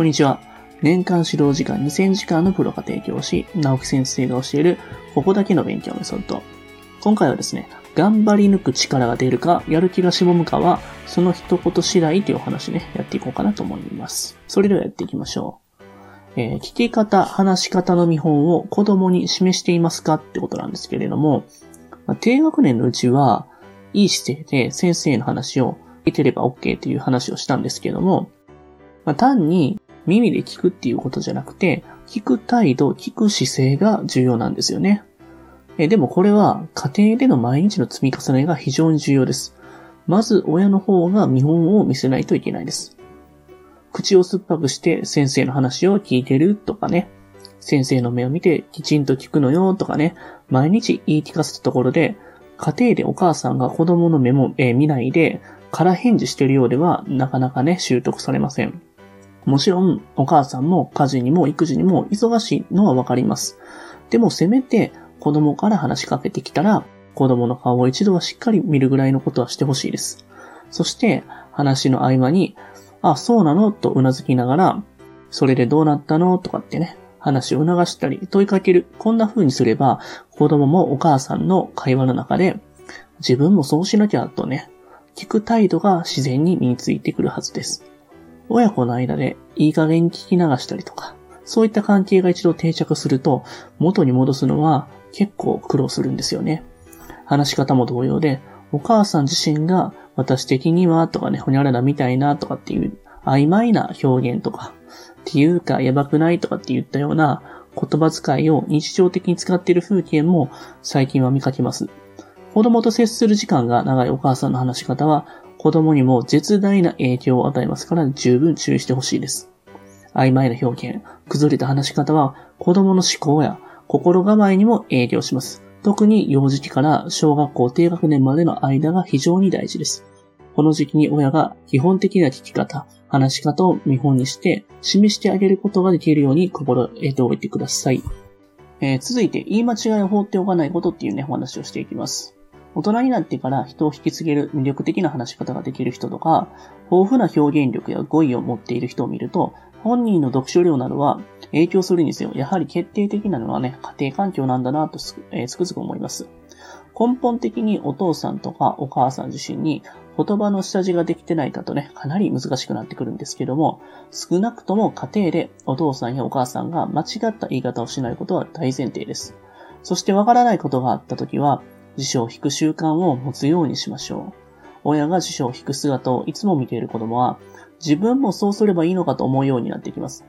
こんにちは。年間指導時間2000時間のプロが提供し、直木先生が教える、ここだけの勉強メソッド。今回はですね、頑張り抜く力が出るか、やる気がしぼむかは、その一言次第というお話ね、やっていこうかなと思います。それではやっていきましょう。えー、聞き方、話し方の見本を子供に示していますかってことなんですけれども、まあ、低学年のうちは、いい姿勢で先生の話を聞いてれば OK っていう話をしたんですけども、まあ、単に耳で聞くっていうことじゃなくて、聞く態度、聞く姿勢が重要なんですよね。えでもこれは家庭での毎日の積み重ねが非常に重要です。まず親の方が見本を見せないといけないです。口を酸っぱくして先生の話を聞いてるとかね。先生の目を見てきちんと聞くのよとかね。毎日言い聞かせたところで、家庭でお母さんが子供の目も、え、見ないで、空返事してるようでは、なかなかね、習得されません。もちろん、お母さんも家事にも育児にも忙しいのはわかります。でもせめて子供から話しかけてきたら、子供の顔を一度はしっかり見るぐらいのことはしてほしいです。そして、話の合間に、あ、そうなのと頷きながら、それでどうなったのとかってね、話を促したり問いかける。こんな風にすれば、子供もお母さんの会話の中で、自分もそうしなきゃとね、聞く態度が自然に身についてくるはずです。親子の間でいい加減聞き流したりとか、そういった関係が一度定着すると、元に戻すのは結構苦労するんですよね。話し方も同様で、お母さん自身が私的にはとかね、ほにゃららみたいなとかっていう曖昧な表現とか、っていうかやばくないとかって言ったような言葉遣いを日常的に使っている風景も最近は見かけます。子供と接する時間が長いお母さんの話し方は子供にも絶大な影響を与えますから十分注意してほしいです。曖昧な表現、崩れた話し方は子供の思考や心構えにも影響します。特に幼児期から小学校低学年までの間が非常に大事です。この時期に親が基本的な聞き方、話し方を見本にして示してあげることができるように心得ておいてください。えー、続いて、言い間違いを放っておかないことっていうね、お話をしていきます。大人になってから人を引き継げる魅力的な話し方ができる人とか、豊富な表現力や語彙を持っている人を見ると、本人の読書量などは影響するんですよ。やはり決定的なのはね、家庭環境なんだなとつく,、えー、つくづく思います。根本的にお父さんとかお母さん自身に言葉の下地ができてないかとね、かなり難しくなってくるんですけども、少なくとも家庭でお父さんやお母さんが間違った言い方をしないことは大前提です。そしてわからないことがあったときは、辞書を引く習慣を持つようにしましょう。親が辞書を引く姿をいつも見ている子供は、自分もそうすればいいのかと思うようになってきます。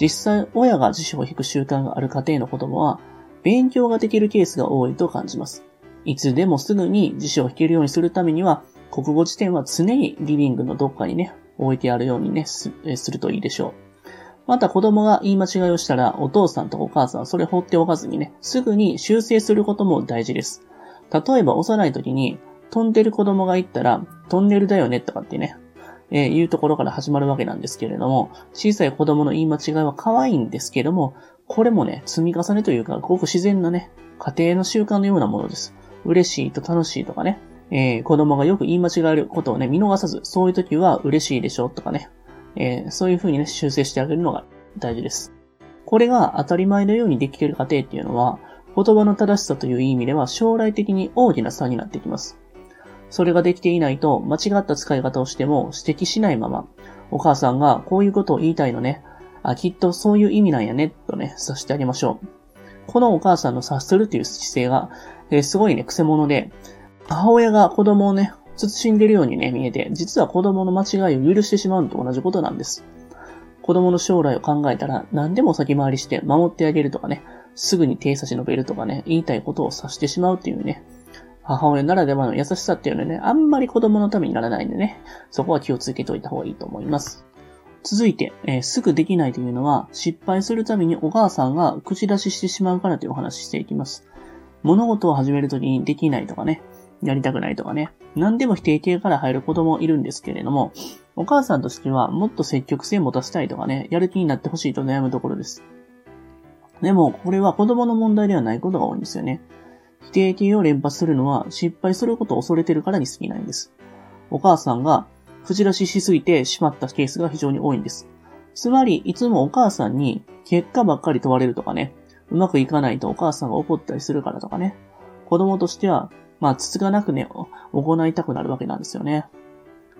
実際、親が辞書を引く習慣がある家庭の子供は、勉強ができるケースが多いと感じます。いつでもすぐに辞書を引けるようにするためには、国語辞典は常にリビングのどっかにね、置いてあるようにね、するといいでしょう。また子供が言い間違いをしたら、お父さんとお母さんはそれ放っておかずにね、すぐに修正することも大事です。例えば幼い時に、飛んでる子供が言ったら、トンネルだよねとかってね、えー、いうところから始まるわけなんですけれども、小さい子供の言い間違いは可愛いんですけども、これもね、積み重ねというか、ごく自然なね、家庭の習慣のようなものです。嬉しいと楽しいとかね、えー、子供がよく言い間違えることをね、見逃さず、そういう時は嬉しいでしょとかね、えー、そういう風にね、修正してあげるのが大事です。これが当たり前のようにできてる家庭っていうのは、言葉の正しさという意味では将来的に大きな差になってきます。それができていないと間違った使い方をしても指摘しないまま、お母さんがこういうことを言いたいのね、あ、きっとそういう意味なんやね、とね、察してあげましょう。このお母さんの察するという姿勢が、えー、すごいね、癖者で、母親が子供をね、慎んでるようにね、見えて、実は子供の間違いを許してしまうのと同じことなんです。子供の将来を考えたら、何でも先回りして守ってあげるとかね、すぐに手差し伸べるとかね、言いたいことを察してしまうっていうね、母親ならではの優しさっていうのはね、あんまり子供のためにならないんでね、そこは気をつけておいた方がいいと思います。続いて、えー、すぐできないというのは、失敗するためにお母さんが口出ししてしまうからというお話ししていきます。物事を始めるときにできないとかね、やりたくないとかね、何でも否定形から入る子供いるんですけれども、お母さんとしてはもっと積極性を持たせたいとかね、やる気になってほしいと悩むところです。でも、これは子供の問題ではないことが多いんですよね。否定形を連発するのは失敗することを恐れてるからに過ぎないんです。お母さんが口出ししすぎてしまったケースが非常に多いんです。つまり、いつもお母さんに結果ばっかり問われるとかね、うまくいかないとお母さんが怒ったりするからとかね、子供としては、まあ、つつがなくね、行いたくなるわけなんですよね。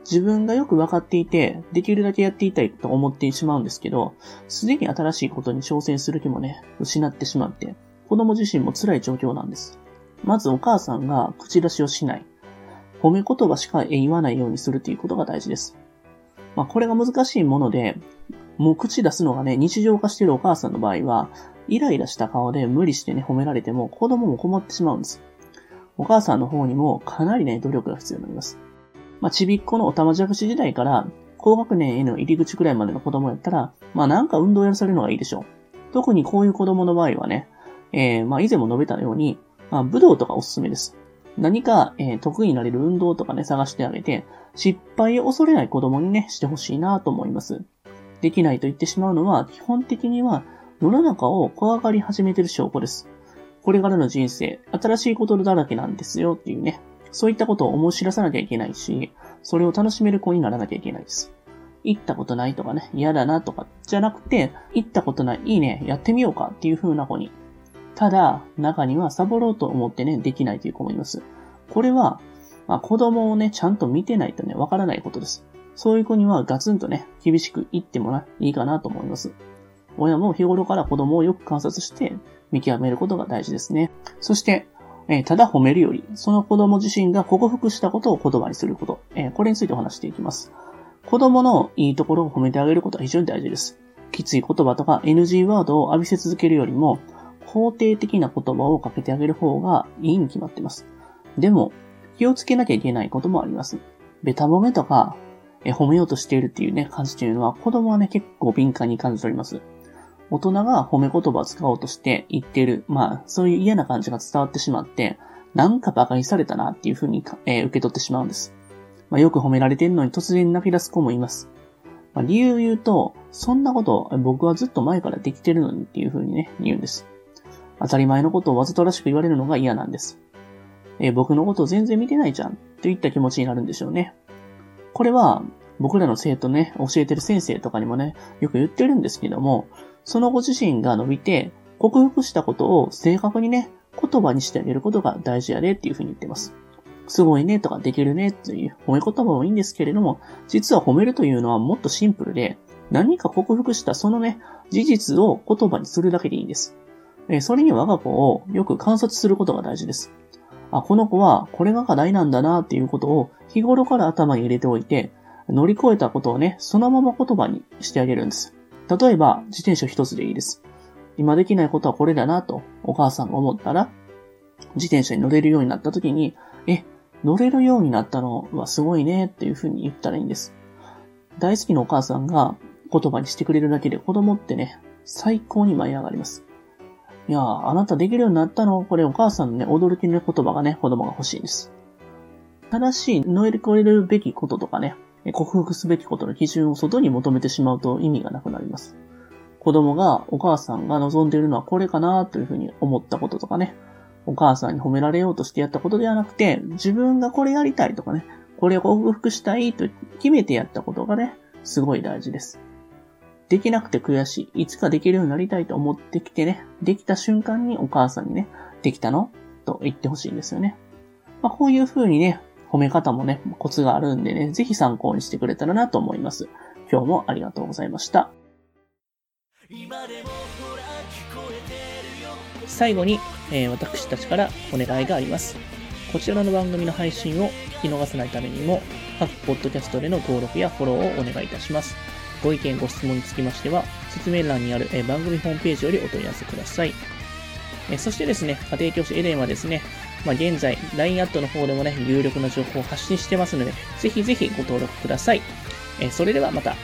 自分がよく分かっていて、できるだけやっていたいと思ってしまうんですけど、すでに新しいことに挑戦する気もね、失ってしまって、子供自身も辛い状況なんです。まずお母さんが口出しをしない。褒め言葉しか言わないようにするということが大事です。まあ、これが難しいもので、もう口出すのがね、日常化しているお母さんの場合は、イライラした顔で無理してね、褒められても子供も困ってしまうんです。お母さんの方にもかなりね、努力が必要になります。まあ、ちびっこのおたまじゃくし時代から、高学年への入り口くらいまでの子供やったら、まあなんか運動やらされるのがいいでしょう。特にこういう子供の場合はね、えー、まあ以前も述べたように、まあ武道とかおすすめです。何か、えー、得意になれる運動とかね、探してあげて、失敗を恐れない子供にね、してほしいなと思います。できないと言ってしまうのは、基本的には世の中を怖がり始めてる証拠です。これからの人生、新しいことだらけなんですよっていうね、そういったことを思い知らさなきゃいけないし、それを楽しめる子にならなきゃいけないです。行ったことないとかね、嫌だなとか、じゃなくて、行ったことない、いいね、やってみようかっていう風な子に。ただ、中にはサボろうと思ってね、できないという子もいます。これは、まあ、子供をね、ちゃんと見てないとね、わからないことです。そういう子にはガツンとね、厳しく言ってもいいかなと思います。親も日頃から子供をよく観察して見極めることが大事ですね。そして、えただ褒めるより、その子供自身が克服したことを言葉にすること、えこれについてお話していきます。子供のいいところを褒めてあげることは非常に大事です。きつい言葉とか NG ワードを浴びせ続けるよりも、肯定的な言葉をかけてあげる方がいいに決まっています。でも、気をつけなきゃいけないこともあります。ベタ褒めとか、え褒めようとしているっていうね、感じというのは、子供はね、結構敏感に感じております。大人が褒め言葉を使おうとして言ってる、まあ、そういう嫌な感じが伝わってしまって、なんか馬鹿にされたなっていう風に、えー、受け取ってしまうんです。まあ、よく褒められてるのに突然泣き出す子もいます。まあ、理由を言うと、そんなこと僕はずっと前からできてるのにっていう風にね、言うんです。当たり前のことをわざとらしく言われるのが嫌なんです。えー、僕のことを全然見てないじゃんといった気持ちになるんでしょうね。これは僕らの生徒ね、教えてる先生とかにもね、よく言ってるんですけども、そのご自身が伸びて、克服したことを正確にね、言葉にしてあげることが大事やでっていうふうに言ってます。すごいねとかできるねっていう褒め言葉もいいんですけれども、実は褒めるというのはもっとシンプルで、何か克服したそのね、事実を言葉にするだけでいいんです。それに我が子をよく観察することが大事です。あ、この子はこれが課題なんだなっていうことを日頃から頭に入れておいて、乗り越えたことをね、そのまま言葉にしてあげるんです。例えば、自転車一つでいいです。今できないことはこれだなとお母さんが思ったら、自転車に乗れるようになった時に、え、乗れるようになったのはすごいねっていうふうに言ったらいいんです。大好きなお母さんが言葉にしてくれるだけで子供ってね、最高に舞い上がります。いや、あなたできるようになったの？これお母さんのね、驚きの言葉がね、子供が欲しいんです。正しい乗り越えるべきこととかね、克服すべきことの基準を外に求めてしまうと意味がなくなります。子供がお母さんが望んでいるのはこれかなというふうに思ったこととかね、お母さんに褒められようとしてやったことではなくて、自分がこれやりたいとかね、これを克服したいと決めてやったことがね、すごい大事です。できなくて悔しい。いつかできるようになりたいと思ってきてね、できた瞬間にお母さんにね、できたの？と言ってほしいんですよね。まあ、こういう風にね、褒め方もね、コツがあるんでね、ぜひ参考にしてくれたらなと思います。今日もありがとうございました。最後に、えー、私たちからお願いがあります。こちらの番組の配信を聞き逃さないためにも、各ポッドキャストでの登録やフォローをお願いいたします。ご意見、ご質問につきましては、説明欄にある、えー、番組ホームページよりお問い合わせください。えー、そしてですね、家庭教師エレンはですね、まあ、現在、LINE アットの方でもね、有力な情報を発信してますので、ぜひぜひご登録ください。えそれではまた。